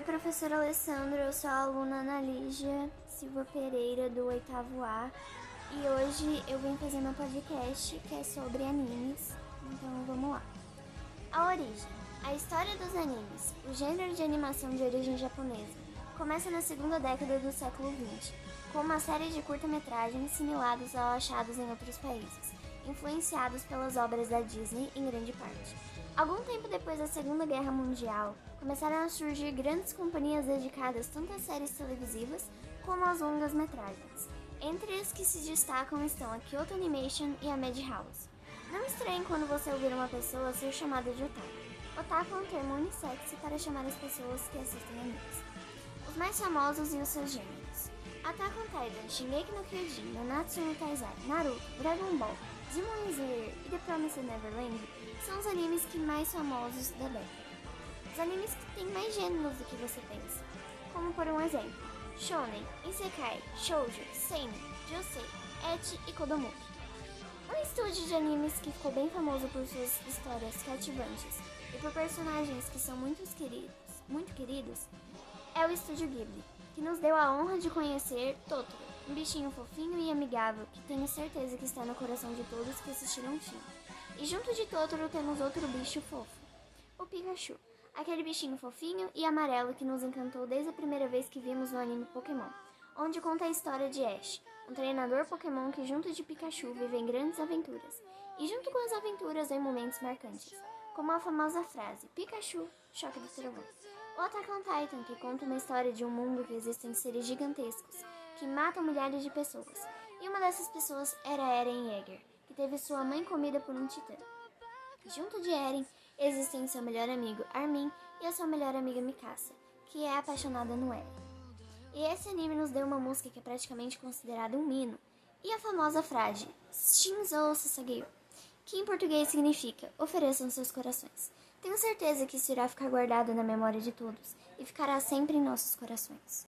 Oi, professor Alessandro, eu sou a aluna Ana Lígia Silva Pereira, do oitavo A, e hoje eu vim fazer meu podcast que é sobre animes, então vamos lá. A origem. A história dos animes, o gênero de animação de origem japonesa, começa na segunda década do século XX, com uma série de curta-metragens similares aos achados em outros países, influenciados pelas obras da Disney em grande parte. Algum tempo depois da Segunda Guerra Mundial, começaram a surgir grandes companhias dedicadas tanto às séries televisivas como às longas metragens. Entre as que se destacam estão a Kyoto Animation e a Madhouse. Não estranhe quando você ouvir uma pessoa ser chamada de otaku. Otaku é um termo unissex para chamar as pessoas que assistem animes. Os mais famosos e os seus gêneros. Attack on Titan, Shingeki no Kyojin, Nanatsu no Taizai, Naruto, Dragon Ball, Demon Slayer e The Promised Neverland são os animes que mais famosos da década. Os animes que têm mais gêneros do que você pensa, como por um exemplo, Shonen, Isekai, Shoujo, Seinen, Josei, Ecchi e Kodomo. Um estúdio de animes que ficou bem famoso por suas histórias cativantes e por personagens que são muito queridos, muito queridos é o estúdio Ghibli, que nos deu a honra de conhecer Totoro, um bichinho fofinho e amigável que tenho certeza que está no coração de todos que assistiram o filme. E junto de Totoro temos outro bicho fofo, o Pikachu, aquele bichinho fofinho e amarelo que nos encantou desde a primeira vez que vimos no anime Pokémon, onde conta a história de Ash, um treinador Pokémon que junto de Pikachu vivem grandes aventuras. E junto com as aventuras vem momentos marcantes, como a famosa frase Pikachu, choque do trovão. O Attack on Titan, que conta uma história de um mundo que existem seres gigantescos que matam milhares de pessoas. E uma dessas pessoas era Eren Yeager, que teve sua mãe comida por um titã. Junto de Eren existem seu melhor amigo Armin e a sua melhor amiga Mikasa, que é apaixonada no Eren. E esse anime nos deu uma música que é praticamente considerada um hino, e a famosa frase Shinzo Sasageyo, que em português significa ofereçam seus corações. Tenho certeza que isso irá ficar guardado na memória de todos e ficará sempre em nossos corações.